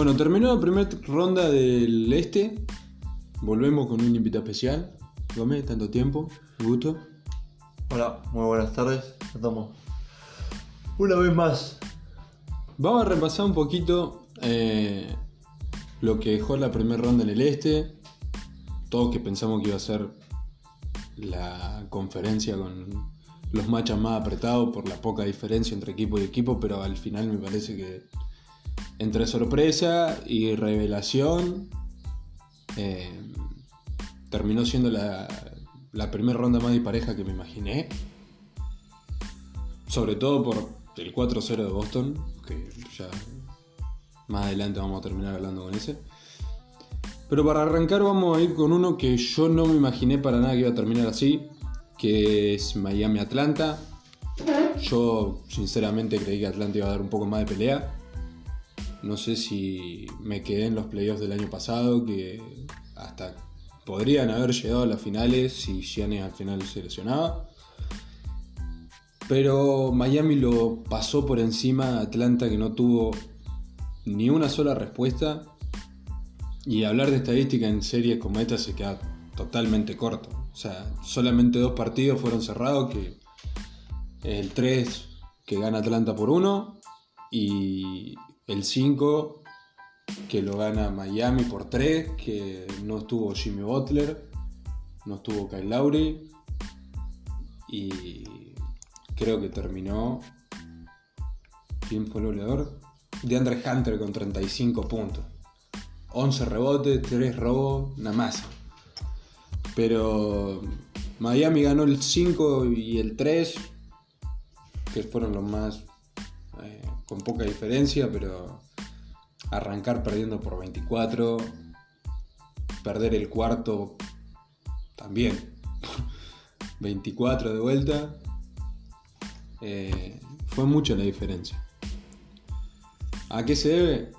Bueno, terminó la primera ronda del este. Volvemos con un invitado especial. Gómez, tanto tiempo, gusto. Hola, muy buenas tardes. Estamos una vez más. Vamos a repasar un poquito eh, lo que dejó la primera ronda en el este. Todos que pensamos que iba a ser la conferencia con los matches más apretados por la poca diferencia entre equipo y equipo, pero al final me parece que entre sorpresa y revelación eh, terminó siendo la, primera ronda más dispareja que me imaginé. Sobre todo por el 4-0 de Boston, que ya más adelante vamos a terminar hablando con ese. Pero para arrancar vamos a ir con uno que yo no me imaginé para nada que iba a terminar así, que es Miami-Atlanta. Yo sinceramente creí que Atlanta iba a dar un poco más de pelea. No sé si me quedé en los playoffs del año pasado, que hasta podrían haber llegado a las finales si Giannis al final se lesionaba. Pero Miami lo pasó por encima Atlanta que no tuvo ni una sola respuesta. Y hablar de estadística en series como esta se queda totalmente corto. O sea, solamente dos partidos fueron cerrados, que el 3 que gana Atlanta por 1 y el 5 que lo gana Miami por 3, que no estuvo Jimmy Butler, no estuvo Kyle Lowry y creo que terminó ¿quién fue el goleador? De Andre Hunter con 35 puntos. 11 rebotes, 3 robos, nada más. Pero Miami ganó el 5 y el 3, que fueron los más con poca diferencia, pero arrancar perdiendo por 24, perder el cuarto también, 24 de vuelta, eh, fue mucha la diferencia. ¿A qué se debe?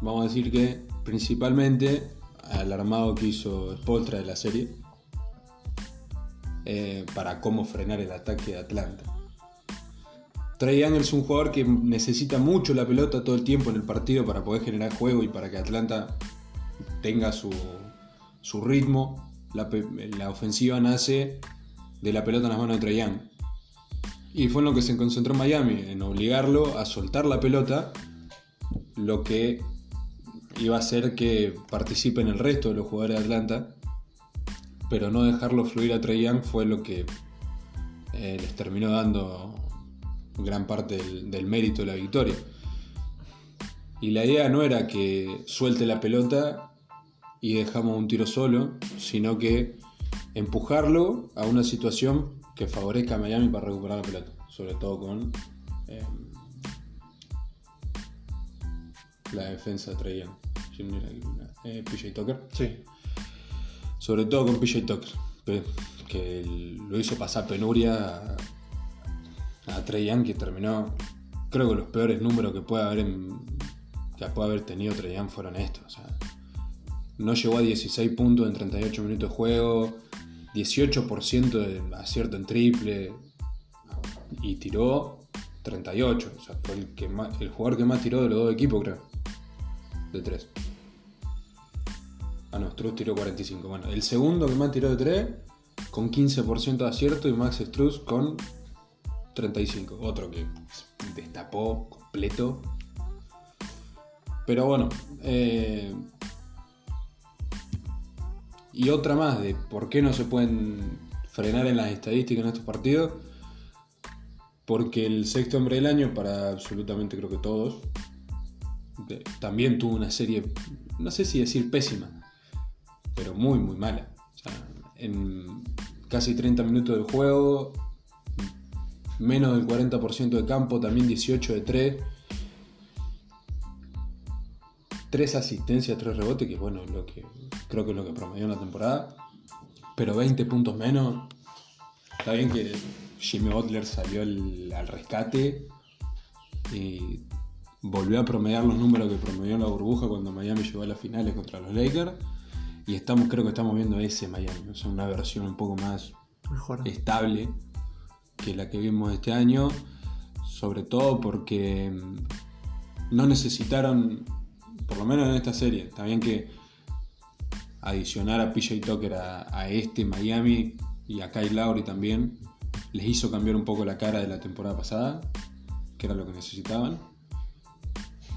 Vamos a decir que principalmente al armado que hizo Spolstra de la serie eh, para cómo frenar el ataque de Atlanta. Trey Young es un jugador que necesita mucho la pelota todo el tiempo en el partido para poder generar juego y para que Atlanta tenga su, su ritmo. La, la, ofensiva nace de la pelota en las manos de Trey Young. Y fue en lo que se concentró Miami, en obligarlo a soltar la pelota, lo que iba a hacer que participen el resto de los jugadores de Atlanta, pero no dejarlo fluir a Trey Young fue lo que eh, les terminó dando gran parte del, del, mérito de la victoria. Y la idea no era que suelte la pelota y dejamos un tiro solo, sino que empujarlo a una situación que favorezca a Miami para recuperar la pelota, sobre todo con eh, la defensa Young. Eh, PJ Tucker. Sí. Sobre todo con PJ Tucker, que lo hizo pasar penuria a, Trey Young, que terminó, creo que los peores números que puede haber, en, que puede haber tenido Trey Young fueron estos. No llegó a 16 puntos en 38 minutos de juego, 18% de acierto en triple y tiró 38. O sea, fue el, que más, el jugador que más tiró de los dos equipos, creo. De 3. Ah, no, Struz tiró 45. Bueno, el segundo que más tiró de 3 con 15% de acierto y Max Struz con 35. Otro que destapó completo. Pero bueno. Eh, y otra más de por qué no se pueden frenar en las estadísticas en estos partidos. Porque el sexto hombre del año, para absolutamente creo que todos, también tuvo una serie, no sé si decir pésima, pero muy, muy mala. En casi 30 minutos de juego, menos del 40% de campo, también 18 de 3. 3 asistencias, 3 rebotes, que bueno, lo que creo que es lo que promedió en la temporada. Pero 20 puntos menos. Está bien que Jimmy Butler salió al, al rescate y volvió a promediar los números que promedió en la burbuja cuando Miami llegó a las finales contra los Lakers. Y estamos, creo que estamos viendo ese Miami, o sea, una versión un poco más Mejor. estable que la que vimos este año, sobre todo porque no necesitaron por lo menos en esta serie. También que adicionar a PJ Tucker a, este Miami y a Kyle Lowry también les hizo cambiar un poco la cara de la temporada pasada, que era lo que necesitaban,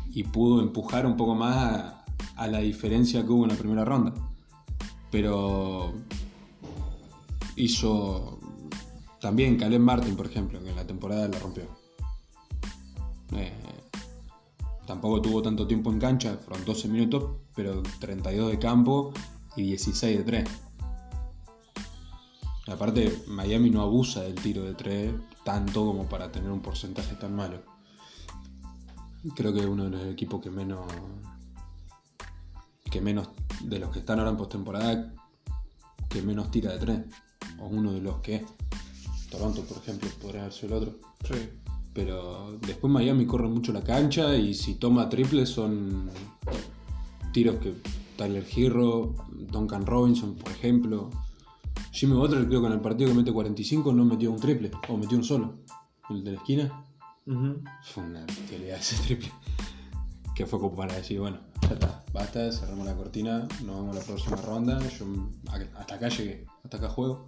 y pudo empujar un poco más a la diferencia que hubo en la primera ronda. Pero hizo también Caleb Martin, por ejemplo, que en la temporada la rompió. Eh, tampoco tuvo tanto tiempo en cancha, fueron 12 minutos, pero 32 de campo y 16 de 3. Aparte, Miami no abusa del tiro de 3 tanto como para tener un porcentaje tan malo. Creo que es uno de los equipos que menos. que menos. de los que están ahora en postemporada, que menos tira de 3. O uno de los que. Toronto, por ejemplo, podría haber sido el otro. Sí. Pero después Miami corre mucho la cancha y si toma triples son tiros que Tyler Hero, Duncan Robinson, por ejemplo. Jimmy Butler creo que en el partido que mete 45 no metió un triple, o metió un solo. El de la esquina. Fue una bestialidad ese triple. Que fue como para decir, bueno, ya está, basta, cerramos la cortina, nos vemos la próxima ronda. Yo hasta acá llegué, hasta acá juego.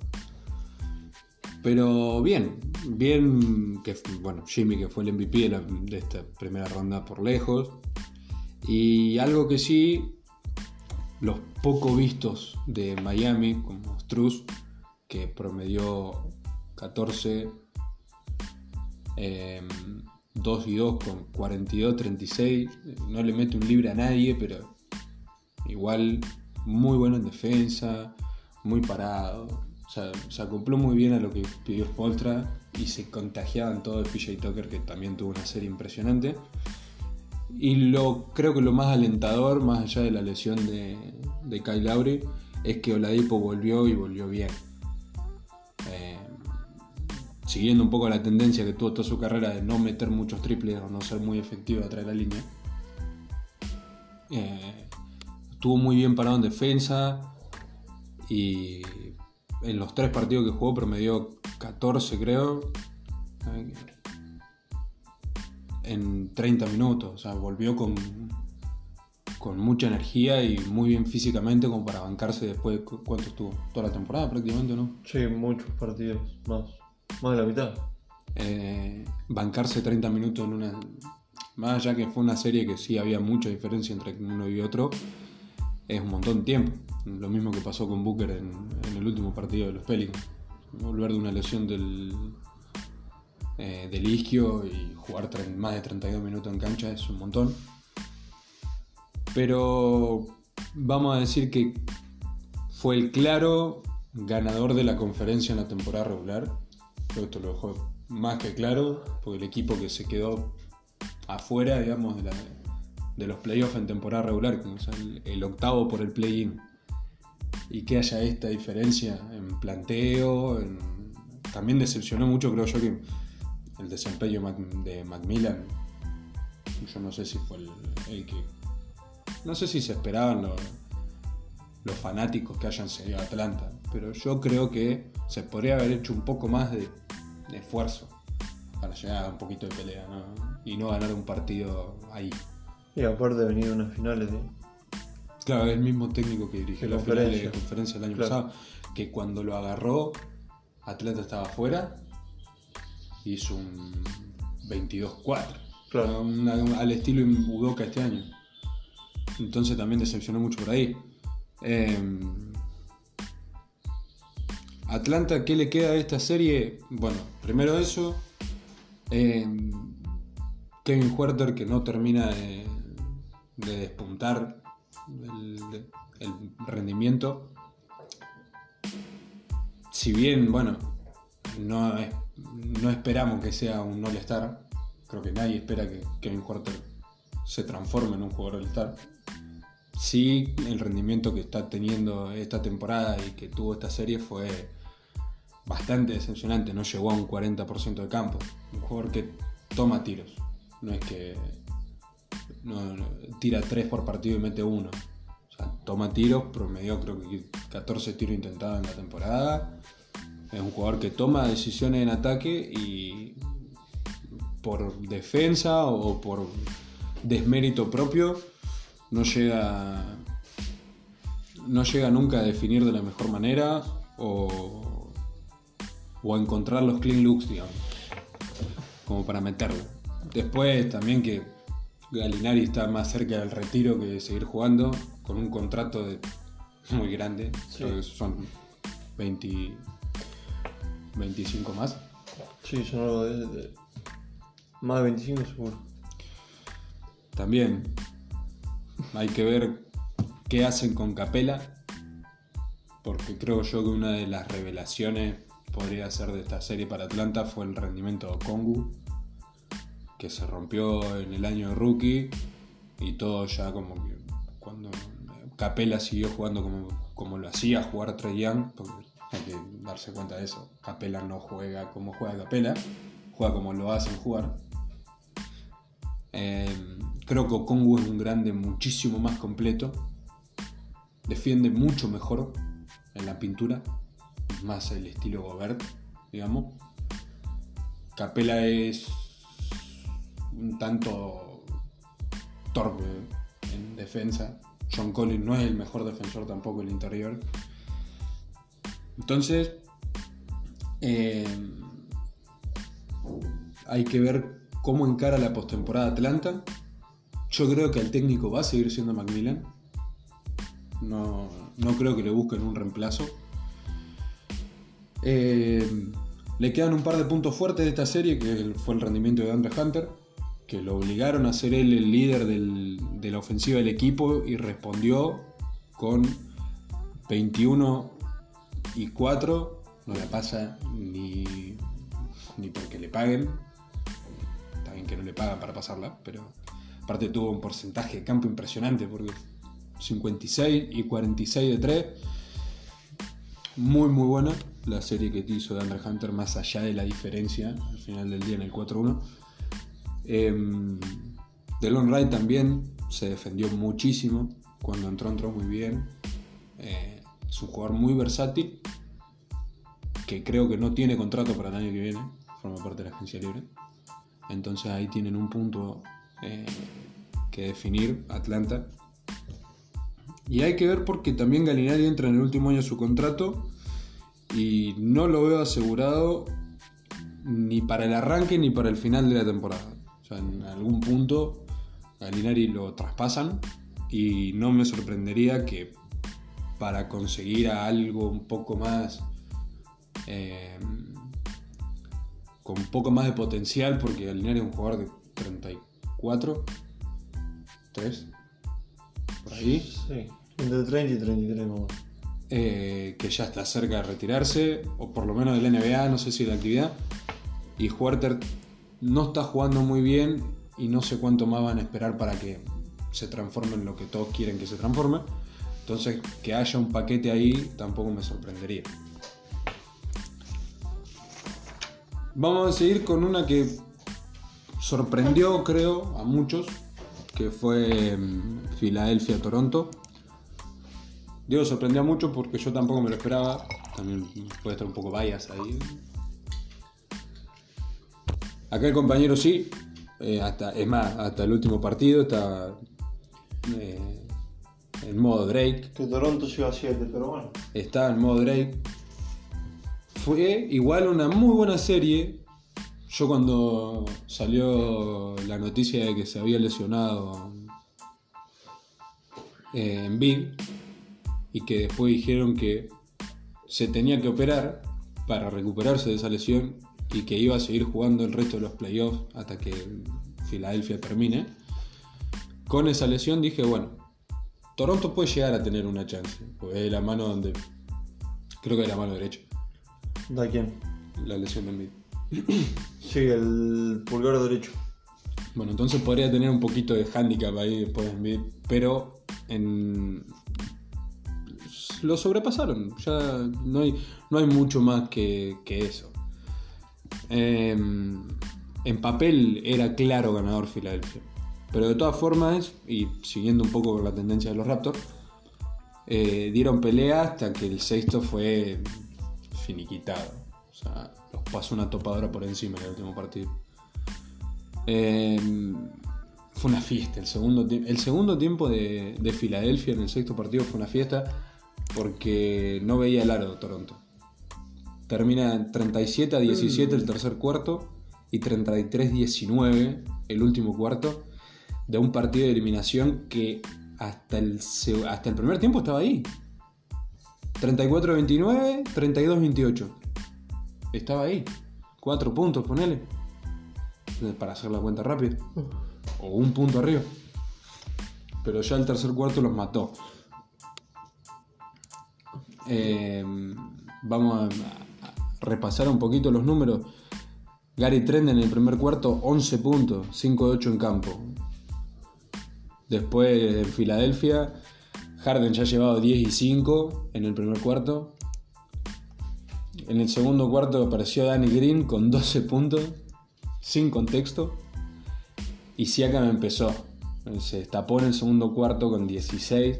Pero bien, bien que bueno, Jimmy que fue el MVP de, esta primera ronda por lejos. Y algo que sí, los poco vistos de Miami, como Struz, que promedió 14, eh, 2 y 2 con 42, 36, no le mete un libre a nadie, pero igual muy bueno en defensa, muy parado. O sea, se acopló muy bien a lo que pidió Spolstra y se contagiaban todo de PJ Tucker, que también tuvo una serie impresionante. Y lo, creo que lo más alentador, más allá de la lesión de, de Kyle Lowry, es que Oladipo volvió y volvió bien. Eh, siguiendo un poco la tendencia que tuvo toda su carrera de no meter muchos triples o no ser muy efectivo atrás de la línea. Eh, estuvo muy bien parado en defensa y en los tres partidos que jugó promedió 14 creo en 30 minutos, o sea, volvió con, con mucha energía y muy bien físicamente como para bancarse después de cu- cuánto estuvo, toda la temporada prácticamente, ¿no? Sí, muchos partidos, más. Más de la mitad. eh, bancarse 30 minutos en una. Más allá que fue una serie que sí había mucha diferencia entre uno y otro, es un montón de tiempo. Lo mismo que pasó con Booker en, el último partido de los Pelicans. Volver de una lesión del, eh, del isquio y jugar más de 32 minutos en cancha es un montón. Pero vamos a decir que fue el claro ganador de la conferencia en la temporada regular. Creo que esto lo dejó más que claro, porque el equipo que se quedó afuera, digamos, de los playoffs en temporada regular, o sea, el, el octavo por el play-in, y que haya esta diferencia en planteo, en- también decepcionó mucho, creo yo, que el desempeño de Macmillan, yo no sé si fue el, que... No sé si se esperaban los, los fanáticos que hayan seguido a Atlanta, pero yo creo que se podría haber hecho un poco más de, de esfuerzo para llegar a un poquito de pelea ¿no? y no ganar un partido ahí. Y aparte de venir a unas finales de. Claro, el mismo técnico que dirigió la final de conferencia. el año Claro. pasado, que cuando lo agarró, Atlanta estaba afuera, hizo un 22-4, Claro. al estilo Udoka este año. Entonces también decepcionó mucho por ahí. Eh, Atlanta, ¿qué le queda de esta serie? Bueno, primero eso. Eh, Kevin Huerter que no termina de, de despuntar el, rendimiento. Si bien, bueno, no, es- no esperamos que sea un All-Star, creo que nadie espera que Kevin Huerter se transforme en un jugador All-Star. Sí, el rendimiento que está teniendo esta temporada y que tuvo esta serie fue bastante decepcionante. No llegó a un 40% de campo. Un jugador que toma tiros. No es que tira 3 por partido y mete uno. O sea, toma tiros, promedió creo que 14 tiros intentados en la temporada. Es un jugador que toma decisiones en ataque y por defensa o por desmérito propio no llega no llega nunca a definir de la mejor manera o, o a encontrar los clean looks, digamos, como para meterlo. Después también que Galinari está más cerca del retiro que de seguir jugando, con un contrato de, muy grande, Sí. creo que son 20, 25 más. Sí, son algo de, de- Más de 25 seguro. También hay que ver qué hacen con Capela, porque creo yo que una de las revelaciones podría ser de esta serie para Atlanta fue el rendimiento de Kongu, que se rompió en el año de rookie y todo ya como que cuando Capela siguió jugando como, como lo hacía jugar Trey Young, porque hay que darse cuenta de eso, Capela no juega como juega Capela, juega como lo hacen jugar. Eh, creo que Okongu es un grande muchísimo más completo. Defiende mucho mejor en la pintura. Más el estilo Gobert, digamos. Capela es un tanto torpe en defensa. John Collins no es el mejor defensor tampoco en el interior. Entonces, eh, hay que ver cómo encara la postemporada Atlanta. Yo creo que el técnico va a seguir siendo Macmillan. No, no creo que le busquen un reemplazo. Eh, le quedan un par de puntos fuertes de esta serie, que fue el rendimiento de Andre Hunter, que lo obligaron a ser él el líder del- de la ofensiva del equipo y respondió con 21 y 4. No la pasa ni, ni porque le paguen, está bien que no le pagan para pasarla, pero aparte tuvo un porcentaje de campo impresionante porque 56 y 46 de 3. Muy muy buena la serie que hizo de Andre Hunter más allá de la diferencia al final del día en el 4-1. Eh, Delon Wright también se defendió muchísimo cuando entró, entró muy bien. Eh, es un jugador muy versátil que creo que no tiene contrato para el año que viene, forma parte de la agencia libre. Entonces ahí tienen un punto eh, que definir Atlanta. Y hay que ver porque también Galinari entra en el último año de su contrato y no lo veo asegurado ni para el arranque ni para el final de la temporada. Sea, en algún punto Galinari lo traspasan y no me sorprendería que para conseguir a algo un poco más eh, con un poco más de potencial porque Galinari es un jugador de 34 3 por ahí Sí. Entre 30 y 33 más. eh, que ya está cerca de retirarse, o por lo menos del NBA, no sé si de la actividad. Y Huerter no está jugando muy bien y no sé cuánto más van a esperar para que se transforme en lo que todos quieren que se transforme. Entonces, que haya un paquete ahí tampoco me sorprendería. Vamos a seguir con una que sorprendió, creo, a muchos, que fue mm, Filadelfia-Toronto. Digo, sorprendió mucho porque yo tampoco me lo esperaba. También puede estar un poco bias ahí. Acá el compañero sí. eh, hasta, es más, hasta el último partido está eh, en modo Drake. Que Toronto llegó a 7, pero bueno. Está en modo Drake. Fue igual una muy buena serie. Yo cuando salió la noticia de que se había lesionado eh, en Bid y que después dijeron que se tenía que operar para recuperarse de esa lesión y que iba a seguir jugando el resto de los playoffs hasta que Filadelfia termine. Con esa lesión dije, bueno, Toronto puede llegar a tener una chance, porque es la mano donde creo que es la mano derecha, ¿Da quién? la lesión de Embiid. Sí, el pulgar derecho. Bueno, entonces podría tener un poquito de handicap ahí después de Embiid, pero en... lo sobrepasaron. Ya no hay, no hay mucho más que, que eso. Em, en papel era claro ganador Filadelfia. Pero de todas formas, y siguiendo un poco con la tendencia de los Raptors, eh, dieron pelea hasta que el sexto fue finiquitado. O sea, los pasó una topadora por encima en el último partido. Eh, fue una fiesta. El segundo, tie- el segundo tiempo de, de Filadelfia en el sexto partido fue una fiesta porque no veía el aro de Toronto. Termina 37 a 17 el tercer cuarto y 33-19 el último cuarto de un partido de eliminación que hasta el, hasta el primer tiempo estaba ahí. 34-29, 32-28. Estaba ahí. Cuatro puntos, ponele. Para hacer la cuenta rápida. O un punto arriba. Pero ya el tercer cuarto los mató. Eh, vamos a repasar un poquito los números. Gary Trent en el primer cuarto, 11 puntos, 5 de 8 en campo. Después en Filadelfia, Harden ya ha llevado 10 y 5 en el primer cuarto. En el segundo cuarto apareció Danny Green con 12 puntos, sin contexto. Y Siakam empezó. Se destapó en el segundo cuarto con 16.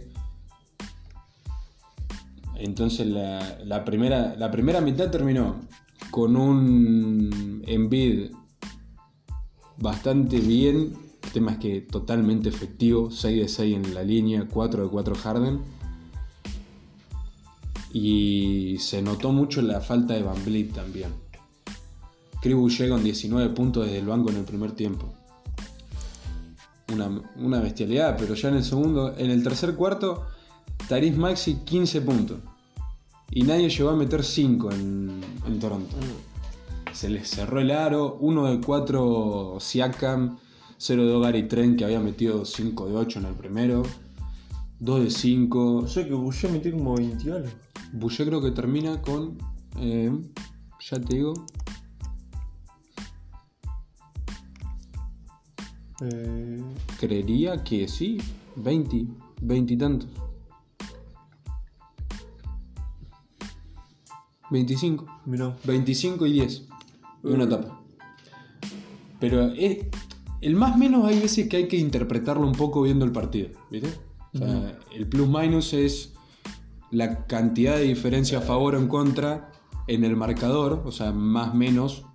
Entonces la, primera, la primera mitad terminó con un Embiid bastante bien. El tema es que totalmente efectivo. 6 de 6 en la línea, 4 de 4 Harden. Y se notó mucho la falta de Van Vliet también. Chris Boucher con 19 puntos desde el banco en el primer tiempo. Una, una bestialidad, pero ya en el segundo, en el tercer cuarto, Taris Maxi 15 puntos. Y nadie llegó a meter 5 en, en Toronto. Se les cerró el aro, 1 de 4 Siakam, 0 de Gary Trent que había metido 5 de 8 en el primero, 2 de 5. O sea que Boucher metió como 20 y algo. Boucher creo que termina con. eh, ya te digo. Eh, Creería que sí. 20. 20 y tantos. 25. mirá. 25 y 10. De una etapa. Pero es- el más menos hay veces que hay que interpretarlo un poco viendo el partido. ¿Viste? O sea, El plus minus es la cantidad de diferencia a favor o en contra en el marcador. O sea, más menos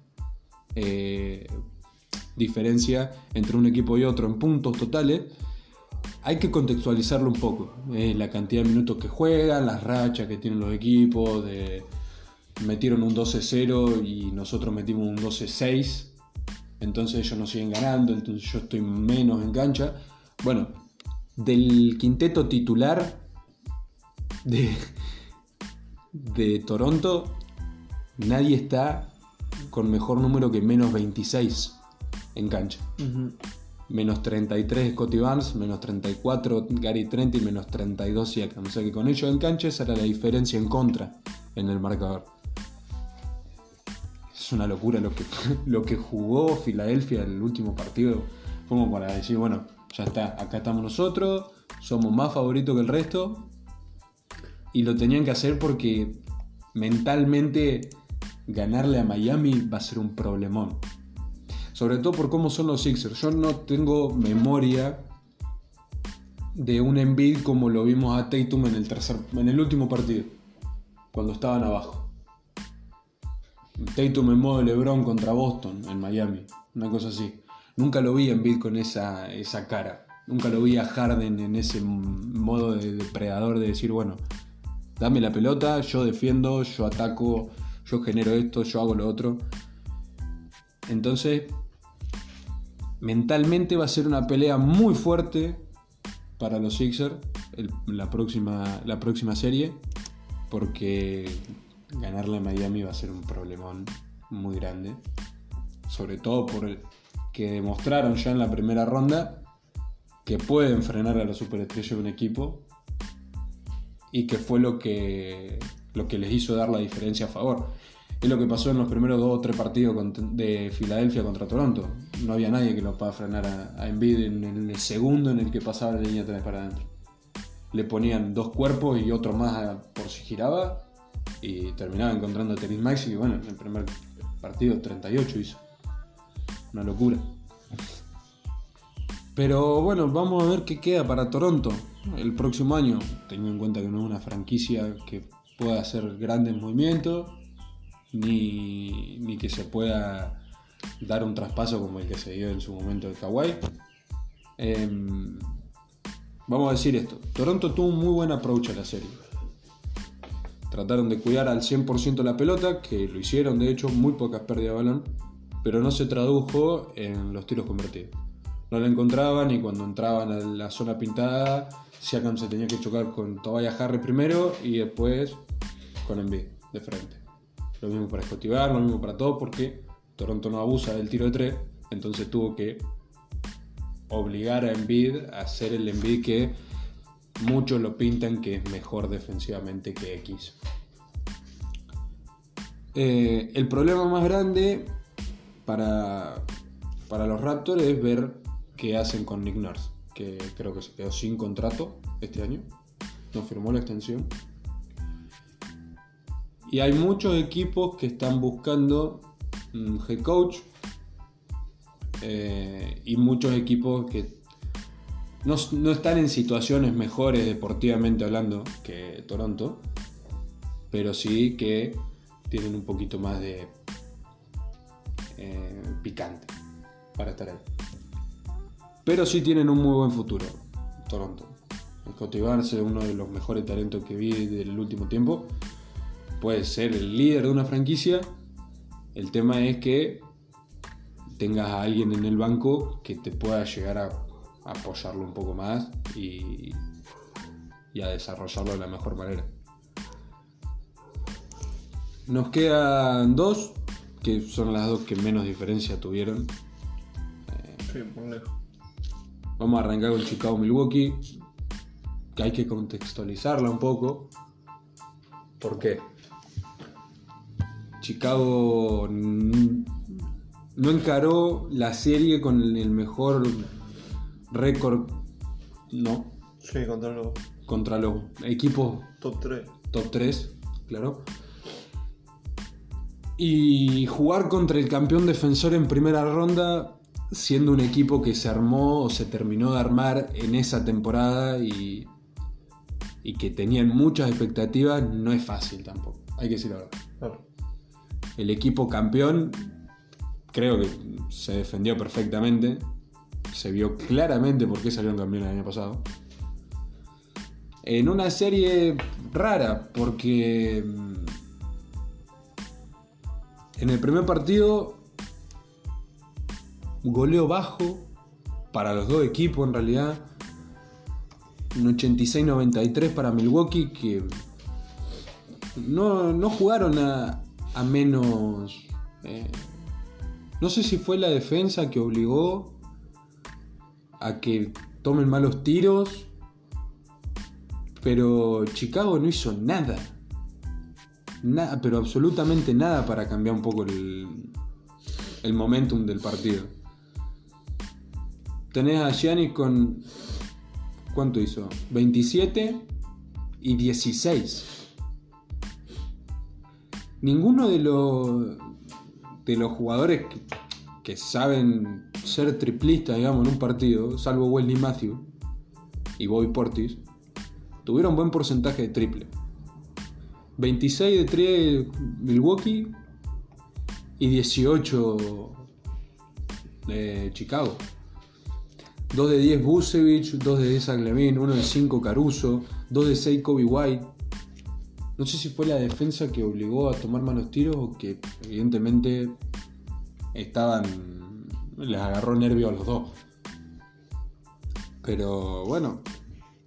eh, diferencia entre un equipo y otro en puntos totales. Hay que contextualizarlo un poco. eh, la cantidad de minutos que juegan, las rachas que tienen los equipos, de metieron un 12-0 y nosotros metimos un 12-6. Entonces ellos nos siguen ganando, entonces yo estoy menos en cancha. Bueno, del quinteto titular de, de Toronto, nadie está con mejor número que menos 26 en cancha. Menos 33 Scotty Barnes, menos 34 Gary Trent y menos 32 Siakam. O sea que con ellos en cancha esa era la diferencia en contra en el marcador. Una locura lo que, lo que jugó Filadelfia el último partido. Fue como para decir, bueno, ya está, acá estamos nosotros, somos más favoritos que el resto. Y lo tenían que hacer porque mentalmente ganarle a Miami va a ser un problemón. Sobre todo por cómo son los Sixers. Yo no tengo memoria de un Embiid como lo vimos a Tatum en el tercer, en el último partido, cuando estaban abajo. Tatum en modo LeBron contra Boston en Miami, una cosa así. Nunca lo vi a Embiid con esa, esa cara. Nunca lo vi a Harden en ese modo de depredador de decir, bueno, dame la pelota, yo defiendo, yo ataco, yo genero esto, yo hago lo otro. Entonces, mentalmente va a ser una pelea muy fuerte para los Sixers la, próxima, la próxima serie, porque ganarle a Miami va a ser un problemón muy grande. Sobre todo por que demostraron ya en la primera ronda que pueden frenar a la superestrella de un equipo y que fue lo que, lo que les hizo dar la diferencia a favor. Es lo que pasó en los primeros dos o tres partidos de Filadelfia contra Toronto. No había nadie que lo pueda frenar a, Embiid en, el segundo en el que pasaba la línea 3 para adentro. Le ponían dos cuerpos y otro más por si giraba y terminaba encontrando a Teris Maxi que bueno, en el primer partido 38 hizo. Una locura. Pero bueno, vamos a ver qué queda para Toronto el próximo año, teniendo en cuenta que no es una franquicia que pueda hacer grandes movimientos, ni, ni que se pueda dar un traspaso como el que se dio en su momento de Kawhi. Em, vamos a decir esto. Toronto tuvo un muy buen approach a la serie. Trataron de cuidar al 100% la pelota, que lo hicieron, de hecho, muy pocas pérdidas de balón, pero no se tradujo en los tiros convertidos. No la encontraban y cuando entraban a la zona pintada, Siakam se tenía que chocar con Tobias Harris primero y después con Embiid de frente. Lo mismo para escotivar, lo mismo para todo, porque Toronto no abusa del tiro de tres, entonces tuvo que obligar a Embiid a hacer el Embiid que muchos lo pintan que es mejor defensivamente que X. Eh, el problema más grande para, para los Raptors es ver qué hacen con Nick Nurse, que creo que se quedó sin contrato este año, no firmó la extensión. Y hay muchos equipos que están buscando un head coach eh, y muchos equipos que no, están en situaciones mejores deportivamente hablando que Toronto, pero sí que tienen un poquito más de eh, picante para estar ahí. Pero sí tienen un muy buen futuro, Toronto. Escotivarse, uno de los mejores talentos que vi del último tiempo, puede ser el líder de una franquicia. El tema es que tengas a alguien en el banco que te pueda llegar a apoyarlo un poco más y, a desarrollarlo de la mejor manera. Nos quedan dos, que son las dos que menos diferencia tuvieron. Vamos a arrancar con Chicago Milwaukee, que hay que contextualizarla un poco. ¿Por qué? Chicago no encaró la serie con el mejor récord, ¿no? Sí, contra los... Contra los equipos... Top 3. Top 3, claro. Y jugar contra el campeón defensor en primera ronda, siendo un equipo que se armó o se terminó de armar en esa temporada y, y que tenían muchas expectativas, no es fácil tampoco. Hay que decir la verdad. El equipo campeón creo que se defendió perfectamente se vio claramente por qué salieron campeones el año pasado. En una serie rara, porque mm, en el primer partido goleo bajo para los dos equipos en realidad. Un 86-93 para Milwaukee que no, jugaron a, menos... Eh, no sé si fue la defensa que obligó a que tomen malos tiros, pero Chicago no hizo nada. Nada, pero absolutamente nada para cambiar un poco el, el momentum del partido. Tenés a Giannis con. ¿Cuánto hizo? 27 y 16. Ninguno de los, de los jugadores saben ser triplista, digamos, en un partido, salvo Wesley Matthews y Bobby Portis, tuvieron buen porcentaje de triple. 26 de 3 Milwaukee y 18 de Chicago. 2 de 10 Busevich, 2 de 10 Levine, 1 de 5 Caruso, 2 de 6 Kobe White. No sé si fue la defensa que obligó a tomar malos tiros o que evidentemente estaban les agarró nervio a los dos. Pero bueno,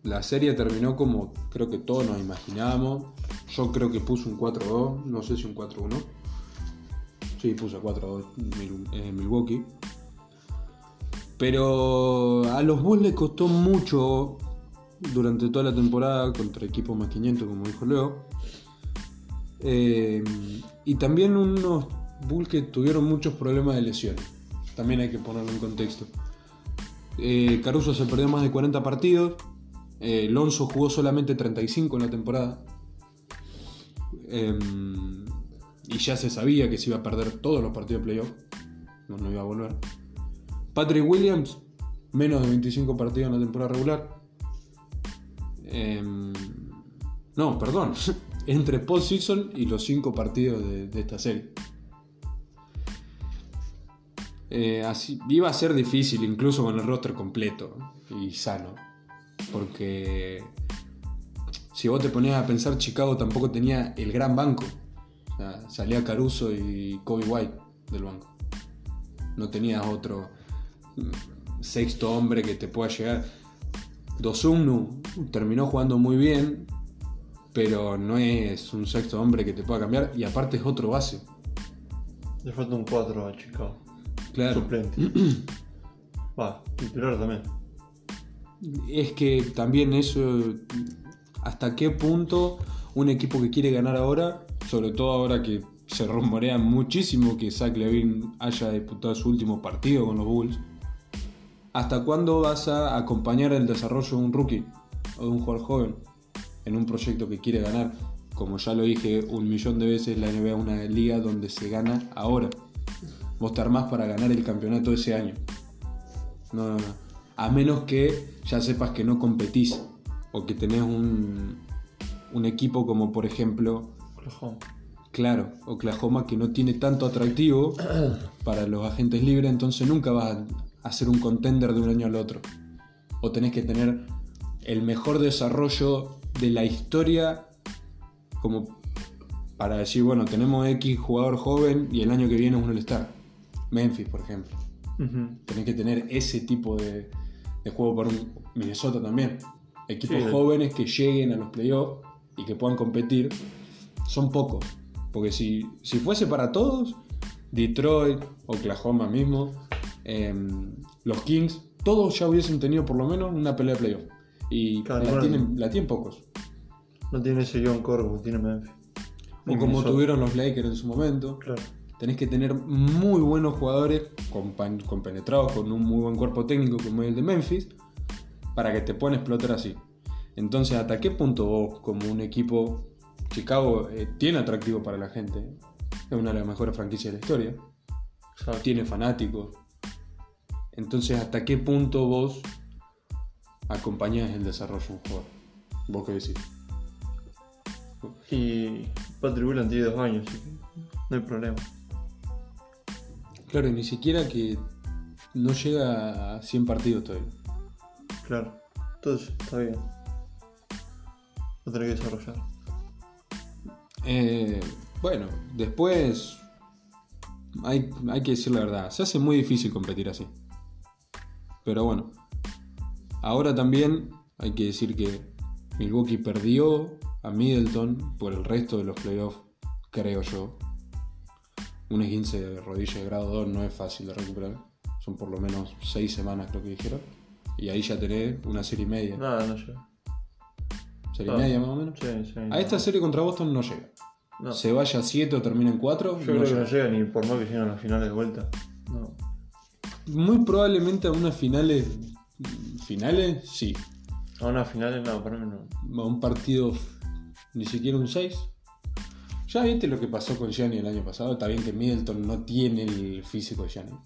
la serie terminó como creo que todos nos imaginábamos. Yo creo que puso un 4-2, no sé si un 4-1. Sí, puso 4-2 en Milwaukee. Pero a los Bulls les costó mucho durante toda la temporada contra equipos más 500, como dijo Leo. Eh, y también unos Bulls que tuvieron muchos problemas de lesiones. También hay que ponerlo en contexto. Eh, Caruso se perdió más de 40 partidos. Eh, Lonzo jugó solamente 35 en la temporada. Em, y ya se sabía que se iba a perder todos los partidos de playoff. No, iba a volver. Patrick Williams, menos de 25 partidos en la temporada regular. Em, no, perdón. Entre post-season y los 5 partidos de esta serie. Eh, así, iba a ser difícil, incluso con el roster completo y sano. Porque si vos te ponías a pensar, Chicago tampoco tenía el gran banco. O sea, salía Caruso y Kobe White del banco. No tenías otro mm, sexto hombre que te pueda llegar. Dosumnu terminó jugando muy bien, pero no es un sexto hombre que te pueda cambiar y aparte es otro base. Le falta un 4 a Chicago. Claro. Suplente. Va, titular también. Es que también eso, hasta qué punto un equipo que quiere ganar ahora, sobre todo ahora que se rumorea muchísimo que Zach Levine haya disputado su último partido con los Bulls, ¿hasta cuándo vas a acompañar el desarrollo de un rookie o de un jugador joven en un proyecto que quiere ganar? Como ya lo dije un millón de veces, la NBA es una liga donde se gana ahora. Vos te armás para ganar el campeonato ese año. No, no, no. A menos que ya sepas que no competís o que tenés un, un equipo como por ejemplo, Oklahoma. claro, Oklahoma que no tiene tanto atractivo para los agentes libres, entonces nunca vas a ser un contender de un año al otro. O tenés que tener el mejor desarrollo de la historia como para decir, bueno, tenemos X jugador joven y el año que viene es un All-Star. Memphis, por ejemplo. Ujú. Tenés que tener ese tipo de, de juego para un Minnesota también. Equipos Sí. jóvenes que lleguen a los playoffs y que puedan competir son pocos. Porque si, si fuese para todos, Detroit, Oklahoma mismo, em, los Kings, todos ya hubiesen tenido por lo menos una pelea de playoff. Y Claro, la, bueno. tienen, la tienen pocos. No tiene ese core como tiene Memphis. O como Minnesota. tuvieron los Lakers en su momento. Claro. Tenés que tener muy buenos jugadores compenetrados con un muy buen cuerpo técnico como el de Memphis para que te puedan explotar así. Entonces, ¿hasta qué punto vos, como un equipo, Chicago eh, tiene atractivo para la gente? Es una de las mejores franquicias de la historia. Exacto. Tiene fanáticos. Entonces, ¿hasta qué punto vos acompañás el desarrollo de un jugador? ¿Vos qué decís? Y Patrick Williams tiene dos años, no hay problema. Claro, y ni siquiera que no llega a 100 partidos todavía. Claro. Entonces, está bien. Lo tenés que desarrollar. Eh, bueno, después hay, hay que decir la verdad, se hace muy difícil competir así. Pero bueno, ahora también hay que decir que Milwaukee perdió a Middleton por el resto de los playoffs, creo yo. Un esguince de rodilla de grado 2 no es fácil de recuperar. Son por lo menos 6 semanas creo que dijeron. Y ahí ya tenés una serie y media. Nada, no llega. Serie y media más o menos. Sí, sí. A esta serie contra Boston no llega. No. Se vaya a 7 o termina en 4. Yo creo que no llega ni por más que lleguen a las finales de vuelta. No. Muy probablemente a unas finales. Finales, sí. A unas finales no, para mí no. A un partido, ni siquiera un 6. Ya viste lo que pasó con Gianni el año pasado. Está bien que Middleton no tiene el físico de Gianni.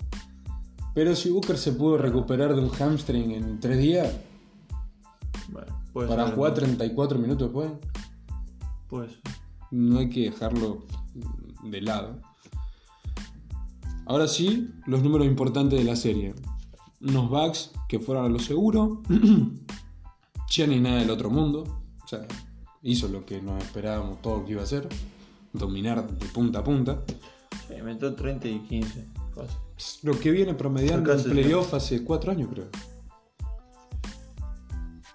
Pero si Booker se pudo recuperar de un hamstring en 3 días Bueno, para jugar ¿no? 34 minutos después, Puede ser. no hay que dejarlo de lado. Ahora sí, los números importantes de la serie. Unos Bucks que fueron a lo seguro. Gianni nada del otro mundo. O sea, hizo lo que nos esperábamos todo que iba a hacer. Dominar de punta a punta. Sí, metió 30 y 15. Fácil. Lo que viene promediando en playoff hace 4 años, creo.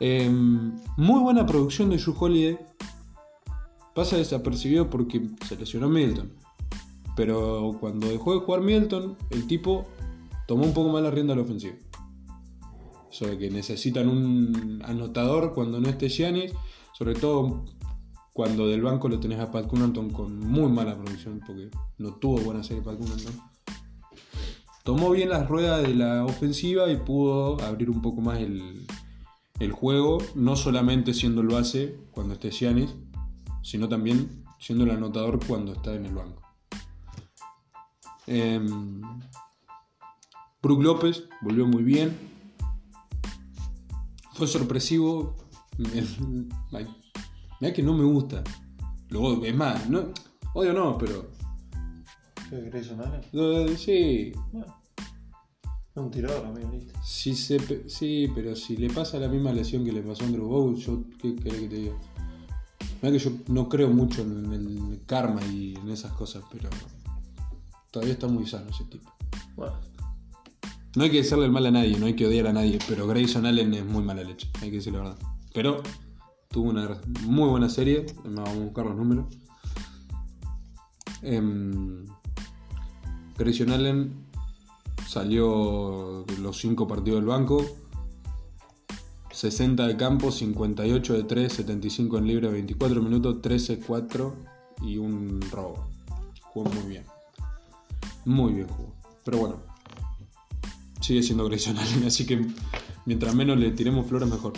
Em, muy buena producción de Drew Holiday. Pasa desapercibido porque se lesionó Middleton. Pero cuando dejó de jugar Middleton, el tipo tomó un poco más la rienda de la ofensiva. De que necesitan un anotador cuando no esté Giannis. Sobre todo cuando del banco lo tenés a Pat Connaughton con muy mala producción porque no tuvo buena serie Pat Connaughton tomó bien las ruedas de la ofensiva y pudo abrir un poco más el, el juego, no solamente siendo el base cuando esté Giannis, sino también siendo el anotador cuando está en el banco. Em, Brook López volvió muy bien. Fue sorpresivo. Mirá que no me gusta. Luego, es más, no, odio no, pero ¿Qué Grayson Allen? eh, sí, Bueno, Un tirador, amigo, listo. Si se, pe- sí, pero si le pasa la misma lesión que le pasó a Andrew Bogut, yo qué querés que te diga. Mirá que yo no creo mucho en el karma y en esas cosas, pero todavía está muy sano ese tipo. Bueno, No hay que hacerle el mal a nadie, no hay que odiar a nadie, pero Grayson Allen es muy mala leche, hay que decir la verdad. Pero tuvo una muy buena serie, vamos a buscar los números. Grayson Allen salió los 5 partidos del banco, 60 de campo, 58 de 3, 75 en libre, 24 minutos, 13, 4 y un robo. Jugó muy bien. Muy bien jugó. Pero bueno, sigue siendo Grayson Allen, así que mientras menos le tiremos flores mejor.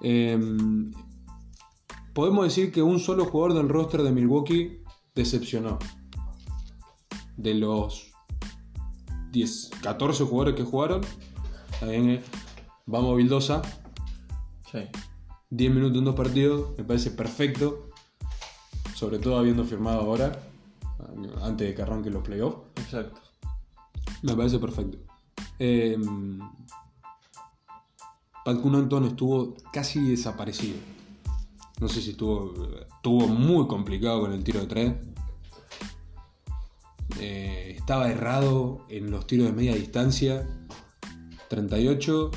Em, podemos decir que un solo jugador del roster de Milwaukee decepcionó. De los 10, 14 jugadores que jugaron, también, vamos a Vildosa, sí. 10 minutos en dos partidos, me parece perfecto. Sobre todo habiendo firmado ahora, antes de que arranquen los playoffs. Exacto. Me parece perfecto. Eh, Pat Connaughton estuvo casi desaparecido. No sé si estuvo. Muy complicado con el tiro de tres. Eh, estaba errado en los tiros de media distancia. 38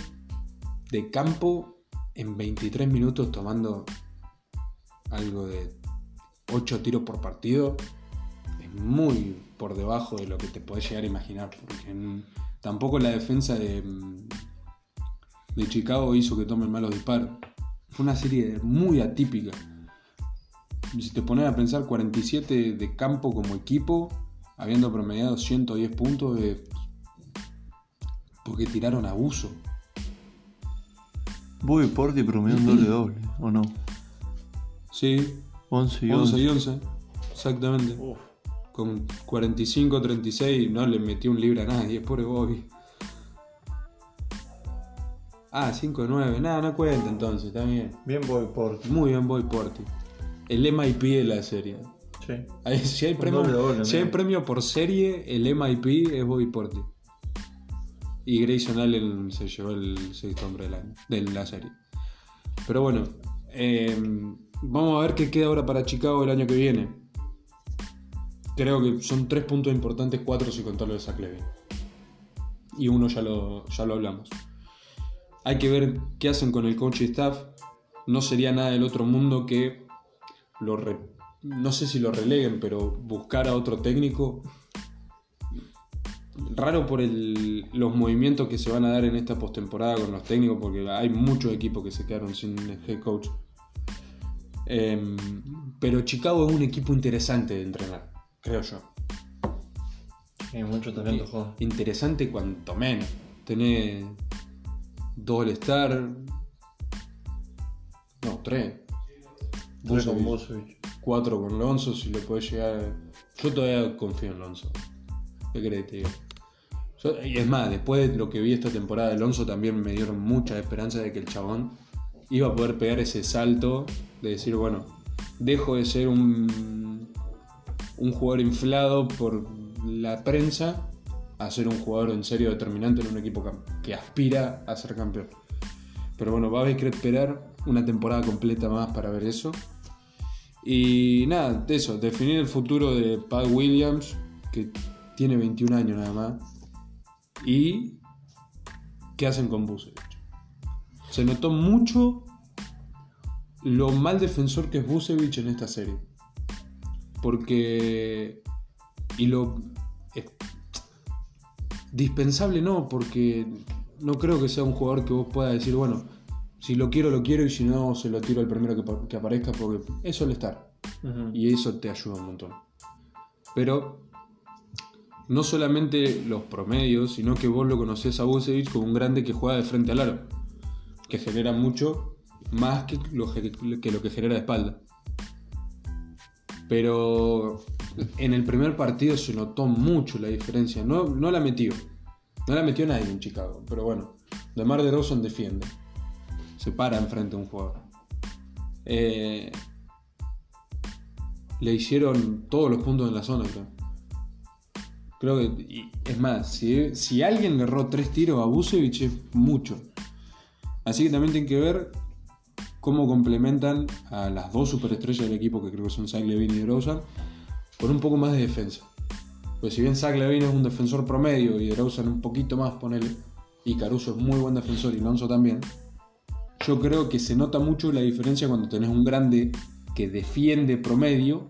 de campo en 23 minutos tomando algo de 8 tiros por partido. Es muy por debajo de lo que te podés llegar a imaginar. Porque tampoco la defensa de, mm, de Chicago hizo que tomen malos disparos. Fue una serie muy atípica. Si te pones a pensar 47 de campo como equipo, habiendo promediado 110 puntos, eh, porque tiraron abuso. Bobby Porti promedió un doble doble, ¿o no? Sí, 11 y 11 11. y 11. Exactamente. Uf. Con 45, 36 no le metió un libre a nadie, pobre Bobby. Ah, 5 9. Nada, no cuenta entonces, está bien. Bien Bobby Porti. Muy bien Bobby Porti. El MIP de la serie. Sí. Ahí, si hay, premio, doble si hay premio por serie, el MIP es Bobby Porti. Y Grayson Allen se llevó el sexto hombre del año, de la serie. Pero bueno, eh, vamos a ver qué queda ahora para Chicago el año que viene. Creo que son tres puntos importantes, cuatro si contar lo de Zach Levine. Y uno ya lo, ya lo hablamos. Hay que ver qué hacen con el coach y staff. No sería nada del otro mundo que lo re- no sé si lo releguen, pero buscar a otro técnico. Raro por el- los movimientos que se van a dar en esta postemporada con los técnicos, porque hay muchos equipos que se quedaron sin head coach. Em, pero Chicago es un equipo interesante de entrenar, creo yo. Tiene mucho talento, joder. Interesante cuanto menos. Tenés dos All-Star. No, tres. Tres con. Vucevic. 4 con Lonzo, si le puede llegar. Yo todavía confío en Lonzo. ¿Qué crees? Yo- y es más, después de lo que vi esta temporada de Lonzo, también me dieron mucha esperanza de que el chabón iba a poder pegar ese salto de decir, bueno, dejo de ser un, un jugador inflado por la prensa a ser un jugador en serio determinante en un equipo que aspira a ser campeón. Pero bueno, va a haber que esperar una temporada completa más para ver eso. Y nada, eso, definir el futuro de Pat Williams, que tiene 21 años nada más. Y qué hacen con Vucevic. Se notó mucho lo mal defensor que es Vucevic en esta serie. Porque... Y lo... dispensable no, porque no creo que sea un jugador que vos puedas decir, bueno, si lo quiero, lo quiero y si no, se lo tiro al primero que, que aparezca porque es suele estar. Y eso te ayuda un montón. Pero no solamente los promedios, sino que vos lo conocés a Vucevic como un grande que juega de frente al aro, que genera mucho más que lo que, que lo que genera de espalda. Pero en el primer partido se notó mucho la diferencia. No, no la metió. No la metió nadie en Chicago. Pero bueno, DeMar DeRozan defiende. Se para enfrente a un jugador. Eh, le hicieron todos los puntos en la zona, creo. Que, es más, si, si alguien le erró tres tiros a Busevich es mucho. Así que también tienen que ver cómo complementan a las dos superestrellas del equipo, que creo que son Zach Levine y DeRozan, con un poco más de defensa. Pues si bien Zach Levine es un defensor promedio y DeRozan un poquito más, ponele, y Caruso es muy buen defensor y Lonzo también, yo creo que se nota mucho la diferencia cuando tenés un grande que defiende promedio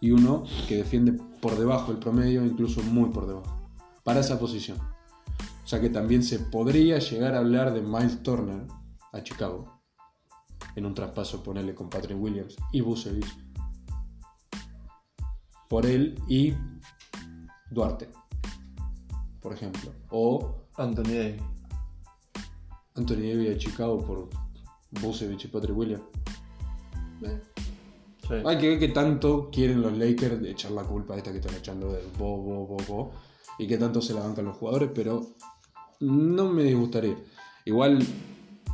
y uno que defiende por debajo del promedio, incluso muy por debajo, para esa posición. O sea que también se podría llegar a hablar de Miles Turner a Chicago en un traspaso, ponerle con Patrick Williams y Busevich por él y Duarte, por ejemplo, o Anthony Davis. Anthony Davis de Chicago por Busevich y Patrick Williams. Eh, Sí. Hay que ver qué tanto quieren los Lakers de echar la culpa a esta que están echando del bo, bo, bo, bo, y qué tanto se la bancan los jugadores, pero no me disgustaría. Igual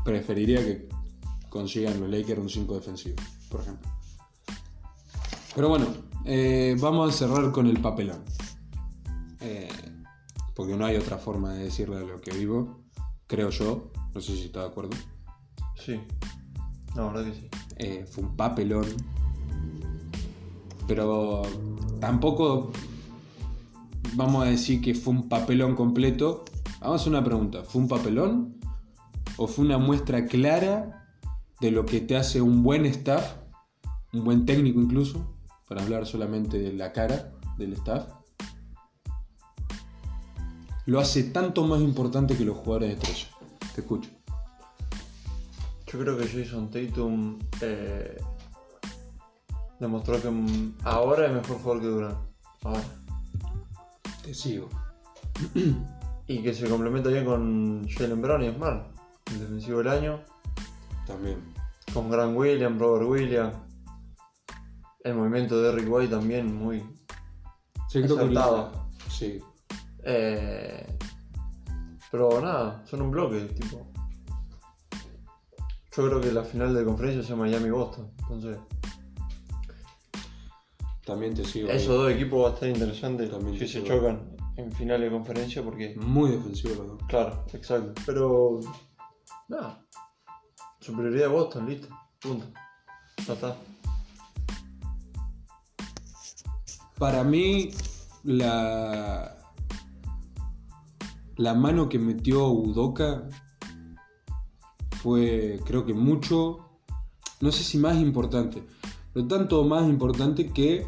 preferiría que consigan los Lakers un 5 defensivo, por ejemplo. Pero bueno, eh, vamos a cerrar con el papelón. Eh, porque no hay otra forma de decirle a lo que vivo, creo yo. No sé si está de acuerdo. Sí. La verdad que sí. Eh, fue un papelón. Pero tampoco vamos a decir que fue un papelón completo. Vamos a hacer una pregunta. ¿Fue un papelón? ¿O fue una muestra clara de lo que te hace un buen staff? Un buen técnico incluso, para hablar solamente de la cara del staff. Lo hace tanto más importante que los jugadores de estrella. Te escucho. Yo creo que Jason Tatum eh, demostró que ahora es mejor jugador que Durant. Ahora. Te sigo. Y que se complementa bien con Jalen Brown y Smart. El defensivo del año. También. Con Grant Williams, Robert Williams. El movimiento de Eric White también muy. Sí, que Acertado. Sí. eh, pero nada, son un bloque, tipo. Yo creo que la final de conferencia es Miami-Boston. Entonces, También te sigo. esos dos equipos va a estar interesante También si se sigo. chocan en final de conferencia porque. Muy defensivo los dos. Claro, exacto. Pero. Nada. Superioridad de Boston, listo. Punto. Ya está. Para mí, la. La mano que metió Udoka fue, creo que mucho. No sé si más importante, pero tanto más importante que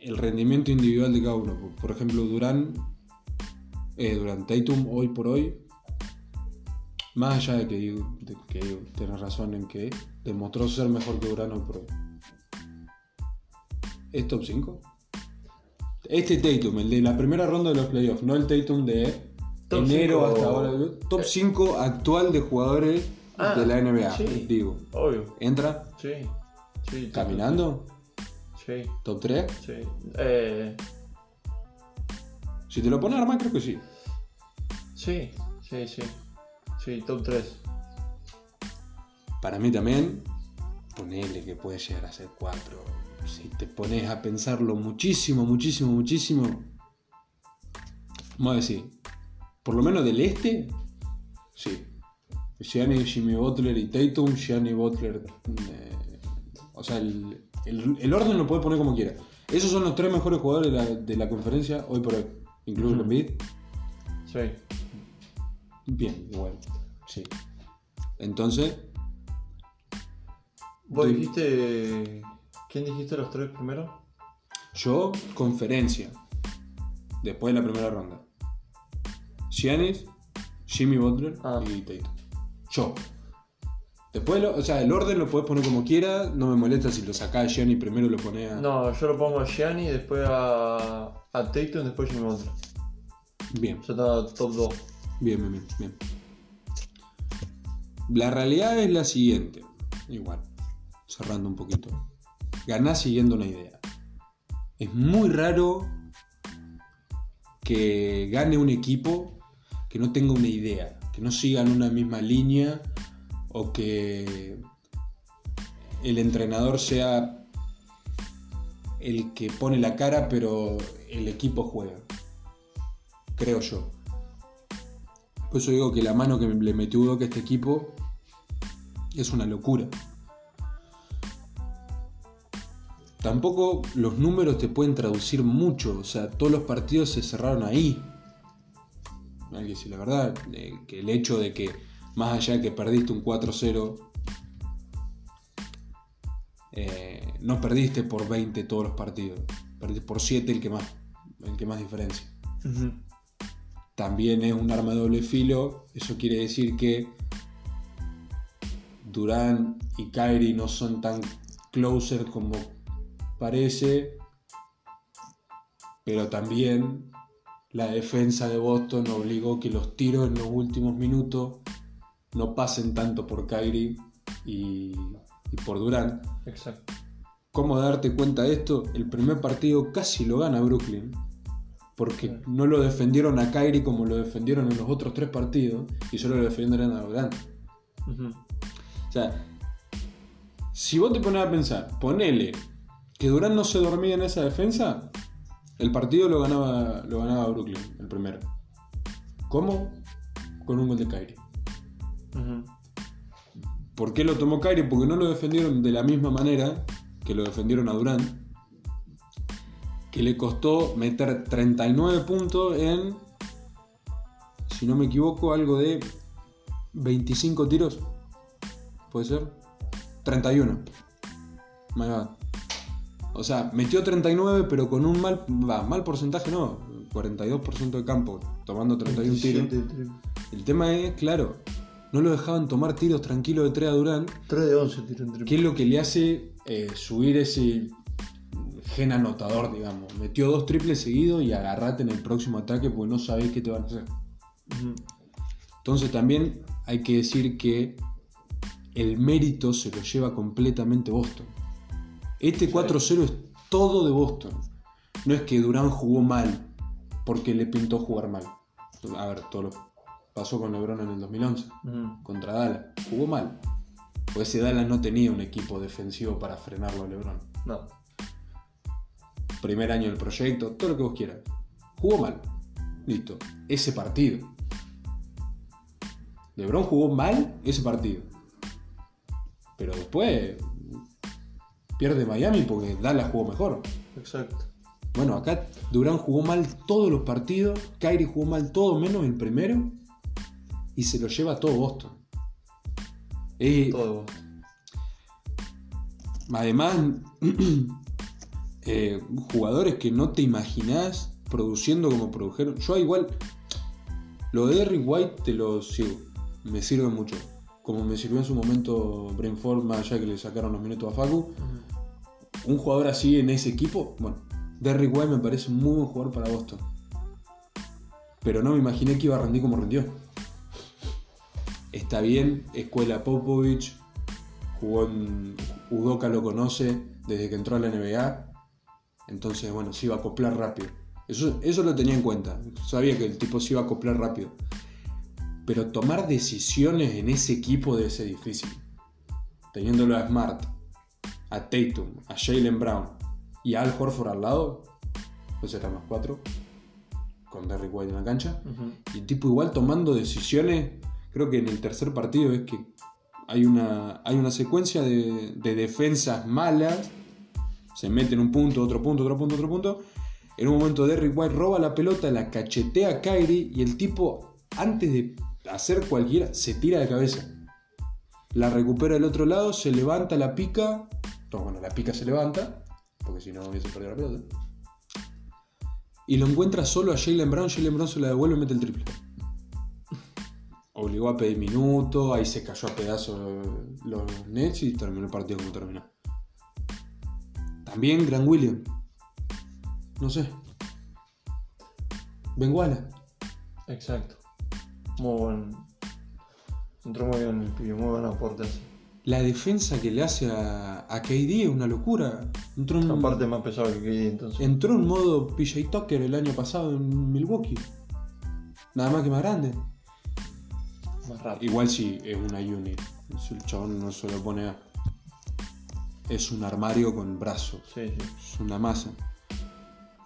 el rendimiento individual de cada uno. Por ejemplo, Durán, eh, Durán Tatum, hoy por hoy, más allá de que, de que razón en que demostró ser mejor que Durán hoy por hoy. ¿Es top 5? Este Tatum, el de la primera ronda de los playoffs, no el Tatum de Top enero cinco- hasta ahora. Top 5 actual de jugadores Ah, de la NBA, sí. digo. Obvio. ¿Entra Sí. sí caminando? Sí. ¿Top 3? Sí. Eh, Si te lo pones armar, creo que sí. sí, sí, sí. Sí, top 3. Para mí también, ponele que puede llegar a ser 4. Si te pones a pensarlo muchísimo, muchísimo, muchísimo. Vamos a decir, por lo menos del este, sí. Gianni, Jimmy Butler y Tatum, Gianni Butler. eh, o sea, el, el- el orden lo puede poner como quiera. Esos son los tres mejores jugadores de la, de la conferencia hoy por hoy. Incluso Ujú. Embiid. Sí. Bien, igual. Sí. Entonces, ¿Vos dijiste. ¿Quién dijiste los tres primero? Yo, conferencia. Después de la primera ronda. Giannis, Jimmy Butler Ah. y Tatum. Yo. Después, lo- o sea, el orden lo puedes poner como quieras. No me molesta si lo sacás a Gianni primero lo pones a. No, yo lo pongo a Gianni, después a, a Tatum, después Jimmy Butler. Bien, Ya está top 2. bien, bien, bien, bien. La realidad es la siguiente. Igual, cerrando un poquito. Ganás siguiendo una idea. Es muy raro que gane un equipo que no tenga una idea, que no sigan una misma línea o que el entrenador sea el que pone la cara pero el equipo juega. creo yo. Por eso digo que la mano que le metió a este equipo es una locura. Tampoco los números te pueden traducir mucho, o sea, todos los partidos se cerraron ahí. Hay que decir la verdad, eh, que el hecho de que más allá de que perdiste un 4-0, eh, no perdiste por 20 todos los partidos, perdiste por 7 el que más, el que más diferencia. También es un arma de doble filo, eso quiere decir que Durán y Kyrie no son tan closer como parece, pero también la defensa de Boston obligó que los tiros en los últimos minutos no pasen tanto por Kyrie y, y por Durán. Exacto. ¿Cómo darte cuenta de esto? El primer partido casi lo gana Brooklyn. Porque no lo defendieron a Kyrie como lo defendieron en los otros tres partidos y solo lo defendieron a Durán. Ujú. O sea, si vos te pones a pensar, ponele que Durán no se dormía en esa defensa, el partido lo ganaba, lo ganaba Brooklyn, el primero. ¿Cómo? Con un gol de Kyrie. ¿Por qué lo tomó Kyrie? Porque no lo defendieron de la misma manera que lo defendieron a Durán. Que le costó meter 39 puntos en, si no me equivoco, algo de 25 tiros. ¿Puede ser? 31. My God. O sea, metió 39, pero con un mal, va, mal porcentaje, no. 42% de campo, tomando 31 tiros. 27 de triple. El tema es, claro, no lo dejaban tomar tiros tranquilos de 3 a Durán, 3 de 11 tiro en triple. que es lo que le hace eh, subir ese gen anotador, digamos. Metió dos triples seguidos y agarrate en el próximo ataque porque no sabés qué te van a hacer. Entonces también hay que decir que el mérito se lo lleva completamente Boston. Este 4-0 es todo de Boston. No es que Durán jugó mal porque le pintó jugar mal. A ver, todo lo pasó con LeBron en el 2011 Ujú. contra Dallas. Jugó mal. Pues ese Dallas no tenía un equipo defensivo para frenarlo a LeBron. No. Primer año del proyecto, todo lo que vos quieras. Jugó mal. Listo. Ese partido. LeBron jugó mal ese partido. Pero después pierde Miami porque Dallas jugó mejor. Exacto. Bueno, acá Durán jugó mal todos los partidos, Kyrie jugó mal todo menos el primero y se lo lleva todo Boston. Eh, Todo. Además, eh, jugadores que no te imaginás produciendo como produjeron. Yo igual, lo de Derrick White te lo sigo, me sirve mucho. Como me sirvió en su momento Brainford, más allá que le sacaron los minutos a Facu. Un jugador así en ese equipo, bueno, Derrick White me parece un muy buen jugador para Boston. Pero no me imaginé que iba a rendir como rindió. Está bien, escuela Popovich, jugó en Udoka lo conoce desde que entró a la NBA. Entonces, bueno, se iba a acoplar rápido. Eso, eso lo tenía en cuenta. Sabía que el tipo se iba a acoplar rápido. Pero tomar decisiones en ese equipo debe ser difícil. Teniéndolo a Smart, a Tatum, a Jalen Brown y a Al Horford al lado, pues eran los cuatro, con Derrick White en la cancha. Ujú. Y el tipo igual tomando decisiones, creo que en el tercer partido es que hay una, hay una secuencia de, de defensas malas, se mete en un punto, otro punto, otro punto, otro punto. En un momento Derrick White roba la pelota, la cachetea a Kyrie y el tipo, antes de hacer cualquiera, se tira de cabeza. La recupera del otro lado, se levanta, la pica. No, bueno, la pica se levanta, porque si no hubiese perdido la pelota. Y lo encuentra solo a Jalen Brown, Jalen Brown se la devuelve y mete el triple. Obligó a pedir minutos, ahí se cayó a pedazos los Nets y terminó el partido como terminó. También Gran William. No sé. Benguala. Exacto. Muy buen. Entró muy bien el pibe, muy aporte. La defensa que le hace a, a KD es una locura. Entró en, Aparte más pesado que KD entonces. entró en modo PJ Tucker el año pasado en Milwaukee. Nada más que más grande. Más rápido. Igual sí, es una unit. El chabón no se lo pone a... Es un armario con brazos. Sí, sí. Es una masa.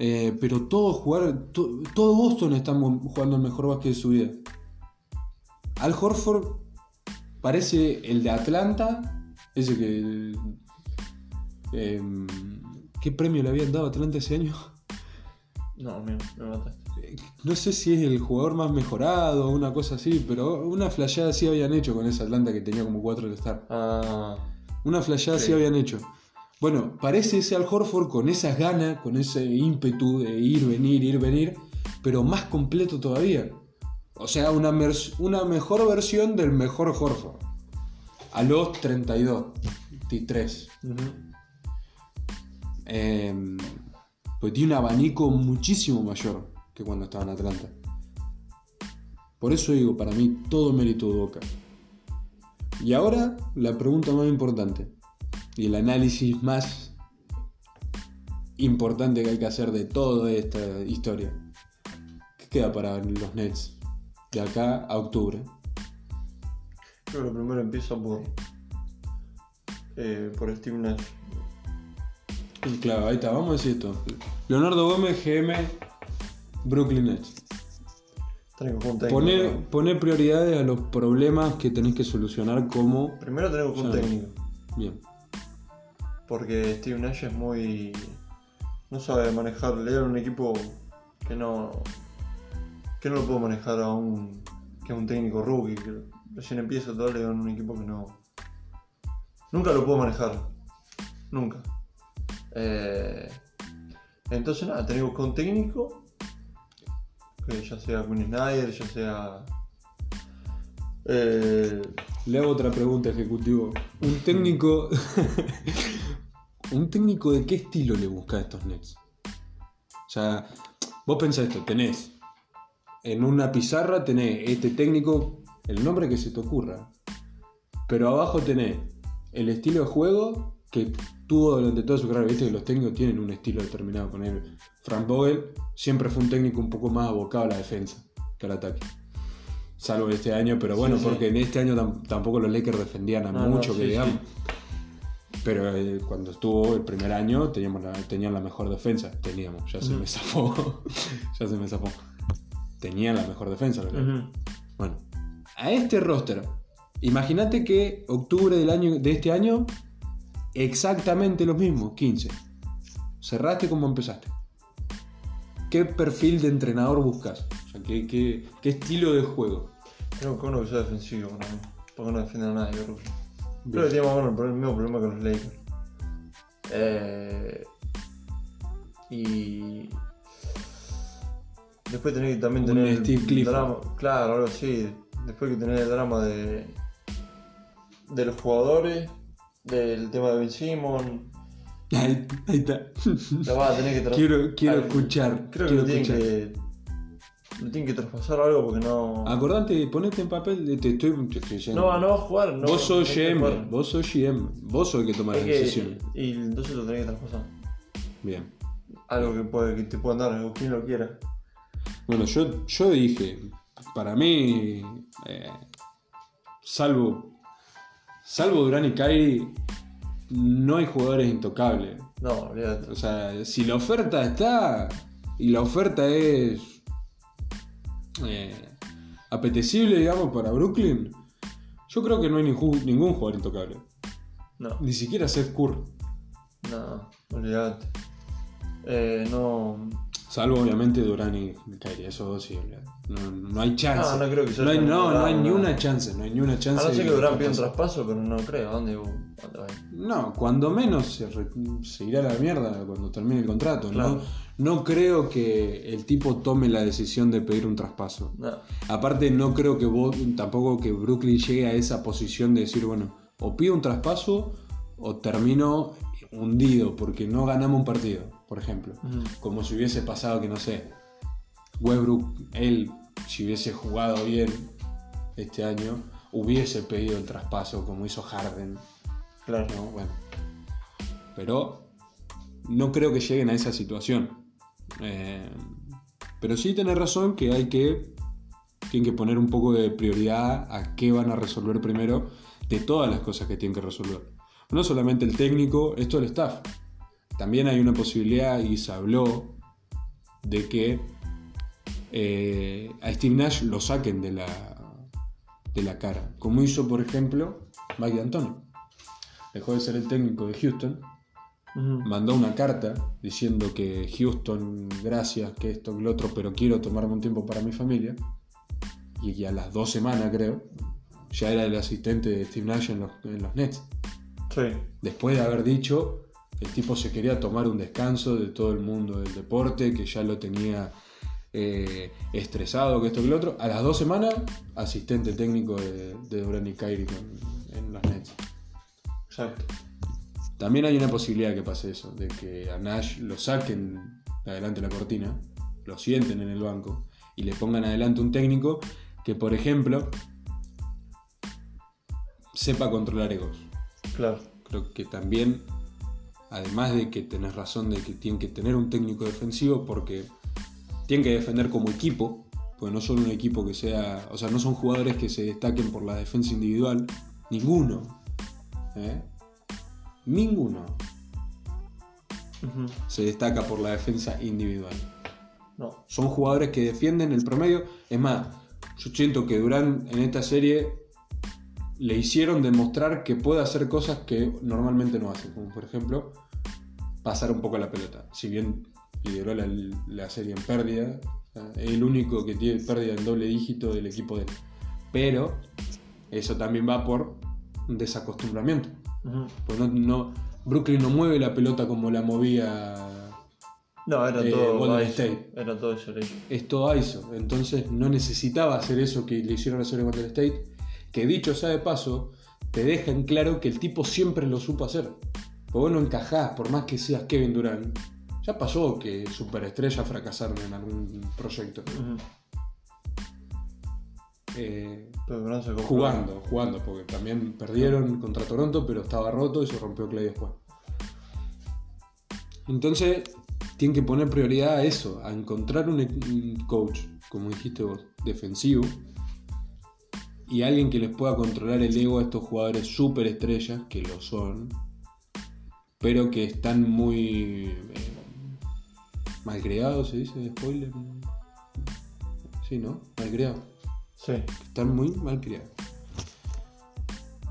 Eh, pero todo jugar, to- todo Boston está jugando el mejor básquet de su vida. Al Horford parece el de Atlanta, ese que... eh, ¿Qué premio le habían dado a Atlanta ese año? No, me, me mataste. No sé si es el jugador más mejorado o una cosa así, pero una flasheada sí habían hecho con ese Atlanta que tenía como 4 de Star. Ah, Una flasheada sí. Sí. habían hecho. Bueno, parece ese Al Horford con esas ganas, con ese ímpetu de ir, venir, ir, venir, pero más completo todavía. O sea, una, una mejor versión del mejor Horford. A los 32, 23. ujú. Eh, pues tiene un abanico muchísimo mayor que cuando estaba en Atlanta. Por eso digo, para mí todo mérito de Boca. Y ahora la pregunta más importante y el análisis más importante que hay que hacer de toda esta historia. ¿Qué queda para los Nets de acá a octubre? Creo que lo primero empieza por. Eh, por Steve Nash. Y claro, ahí está, vamos a decir esto. Leonardo Gómez, GM, Brooklyn Nets. Técnico. ¿no? poné prioridades a los problemas que tenés que solucionar como... Primero tenemos un técnico. Bien. Porque Steve Nash es muy. No sabe manejar. Le un equipo que no. Que no lo puedo manejar a un. que es un técnico rookie. Que recién empieza todo, le dan un equipo que no. Nunca lo puedo manejar. Nunca. Eh, entonces nada, tenés que un técnico. Que ya sea Quinn Snyder, ya sea. Eh, Le hago otra pregunta, ejecutivo. Un técnico... ¿Un técnico de qué estilo le busca a estos Nets? O sea, vos pensás esto, tenés... En una pizarra tenés este técnico, el nombre que se te ocurra. Pero abajo tenés el estilo de juego que tuvo durante toda su carrera. Viste que los técnicos tienen un estilo determinado. Con él. Frank Vogel siempre fue un técnico un poco más abocado a la defensa que al ataque. Salvo este año, pero bueno, Sí, sí. porque en este año tam- tampoco los Lakers defendían a No, no, mucho, sí, que digamos. Pero eh, cuando estuvo el primer año teníamos la, tenían la mejor defensa. Teníamos, ya se me zafó. ya se me zafó. Tenían la mejor defensa. Lakers. ujú. Bueno, a este roster, imagínate que octubre del año, de este año, exactamente lo mismo, 15. Cerraste como empezaste. ¿Qué perfil de entrenador buscas? O sea, ¿qué, qué- qué estilo de juego? Creo que uno que sea defensivo para mí. Porque no defiende a nadie, creo. Creo que tiene más o menos el pro- el mismo problema que los Lakers. Eh, y. Después tenés que también tener. el Steve drama. Claro, algo así. Después que tener el drama de. de los jugadores. Del tema de Ben Simon. Ahí, ahí está. Lo vas a tener que tra- quiero quiero Ah, escuchar. Creo que quiero lo tienen escuchar. que. Le tienen que traspasar algo porque no. Acordate, ponete en papel, te estoy, te estoy diciendo. No, no va a jugar. No, vos sos GM, vos sos GM, vos sos el que toma las que- decisiones. y entonces lo tenés que traspasar. Bien. Algo que, puede, que te puedan dar, o quien lo quiera. Bueno, yo, yo dije, para mí, eh, salvo, salvo Durán y Kyrie, no hay jugadores intocables. No, olvídate. O sea, si la oferta está y la oferta es eh, apetecible, digamos, para Brooklyn, yo creo que no hay ningún, jugador intocable. No, Ni siquiera Seth Curry. no, olvídate. Eh, no. Salvo obviamente Durán y Kyrie, eso sí, no, no hay chance. No, no creo que se no hay, no, no hay ni una chance, no hay ni una A chance. no ser que Durán pida un traspaso. pero no creo. ¿A dónde, va? No, cuando menos se, re- se irá a la mierda cuando termine el contrato. Claro. No, no creo que el tipo tome la decisión de pedir un traspaso. No. Aparte, no creo que vos, tampoco que Brooklyn llegue a esa posición de decir, bueno, o pido un traspaso o termino hundido porque no ganamos un partido, por ejemplo. Como si hubiese pasado que, no sé, Westbrook, él, si hubiese jugado bien este año, hubiese pedido el traspaso como hizo Harden. Claro. ¿no? Bueno. Pero no creo que lleguen a esa situación. Eh, pero sí tenés razón que hay que. Tienen que poner un poco de prioridad a qué van a resolver primero de todas las cosas que tienen que resolver. No solamente el técnico, esto el staff. También hay una posibilidad, y se habló, de que eh, a Steve Nash lo saquen de la, de la cara. Como hizo, por ejemplo, Mike D'Antoni. Dejó de ser el técnico de Houston, mandó una carta diciendo que Houston, gracias, que esto, que lo otro, pero quiero tomarme un tiempo para mi familia. Y que a las dos semanas, creo, ya era el asistente de Steve Nash en los, en los Nets. Sí. Después de haber dicho el tipo se quería tomar un descanso de todo el mundo del deporte, que ya lo tenía eh, estresado, que esto, que lo otro. A las dos semanas, asistente técnico de, de y Kyrie con- en los Nets. Exacto. También hay una posibilidad que pase eso, de que a Nash lo saquen de adelante la cortina, lo sienten en el banco y le pongan adelante un técnico que, por ejemplo, sepa controlar egos. Claro. Creo que también, además de que tenés razón de que tienen que tener un técnico defensivo, porque tienen que defender como equipo, porque no son un equipo que sea, o sea, no son jugadores que se destaquen por la defensa individual, ninguno. ¿eh? Ninguno se destaca por la defensa individual. No. Son jugadores que defienden el promedio. Es más, yo siento que Durán en esta serie le hicieron demostrar que puede hacer cosas que normalmente no hace. Como por ejemplo, pasar un poco la pelota. Si bien lideró la, la serie en pérdida, es el único que tiene pérdida en doble dígito del equipo de él. Pero eso también va por desacostumbramiento. Pues no, no- Brooklyn no mueve la pelota como la movía No, era Eh, todo Golden ISO. State. Era todo eso. Es todo ISO. Entonces no necesitaba hacer eso que le hicieron hacer en Golden State. Que dicho sea de paso, te deja en claro que el tipo siempre lo supo hacer. Porque vos no encajás, por más que seas Kevin Durant. Ya pasó que superestrellas fracasaron en algún proyecto. Eh, Pero se jugando, jugando, porque también perdieron contra Toronto, pero estaba roto y se rompió Clay después. Entonces, tienen que poner prioridad a eso, a encontrar un, un coach, como dijiste vos, defensivo, y alguien que les pueda controlar el ego a estos jugadores super estrellas, que lo son, pero que están muy eh, malcriados, se dice, spoiler. Sí, ¿no? Malcriados Sí. están muy mal criados.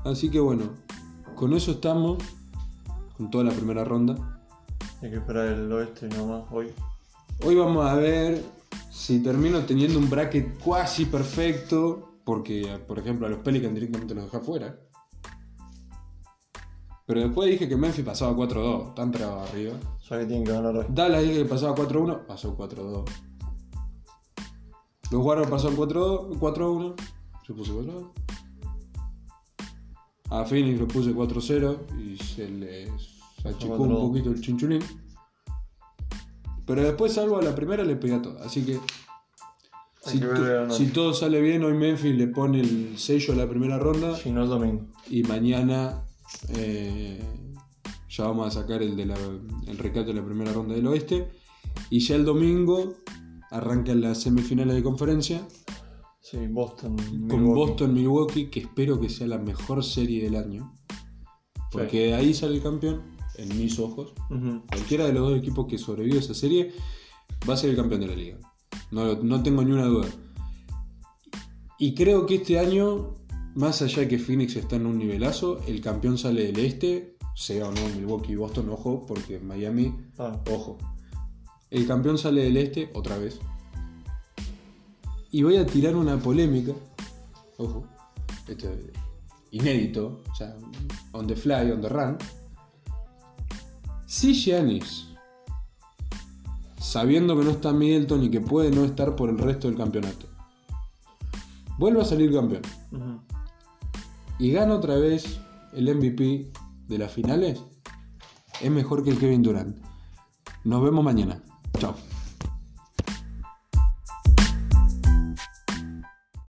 Así que bueno, con eso estamos, con toda la primera ronda. Hay que esperar el oeste nomás hoy. Hoy vamos a ver si termino teniendo un bracket cuasi perfecto, porque por ejemplo a los Pelicans directamente los dejé afuera. Pero después dije que Memphis pasaba 4-2, tan trabado arriba. Que tienen que ganar hoy. Dallas dije que pasaba 4-1, pasó 4-2. Los Warriors pasaron 4-2, 4-1, yo puse 4-2. A Phoenix lo puse 4-0 y se les achicó un 4-2. poquito el chinchulín. Pero después, salvo a la primera, le pegué a todas. Así que, si, to- todo sale bien, hoy Memphis le pone el sello a la primera ronda. Si no el domingo. Y mañana eh, ya vamos a sacar el, de la, el recap de la primera ronda del oeste. Y ya el domingo arrancan las semifinales de conferencia Sí, Boston. con Milwaukee. Boston-Milwaukee, que espero que sea la mejor serie del año. Porque de ahí sale el campeón, en mis ojos. Cualquiera de los dos equipos que sobrevive a esa serie va a ser el campeón de la liga. No, no tengo ni una duda. Y creo que este año, más allá de que Phoenix está en un nivelazo, el campeón sale del este, sea o no Milwaukee y Boston, ojo, porque Miami, Ah, ojo. El campeón sale del este, otra vez. Y voy a tirar una polémica, ojo, esto es inédito, o sea, on the fly, on the run. Si Giannis, sabiendo que no está Middleton y que puede no estar por el resto del campeonato, vuelve a salir campeón y gana otra vez el MVP de las finales, es mejor que el Kevin Durant. Nos vemos mañana.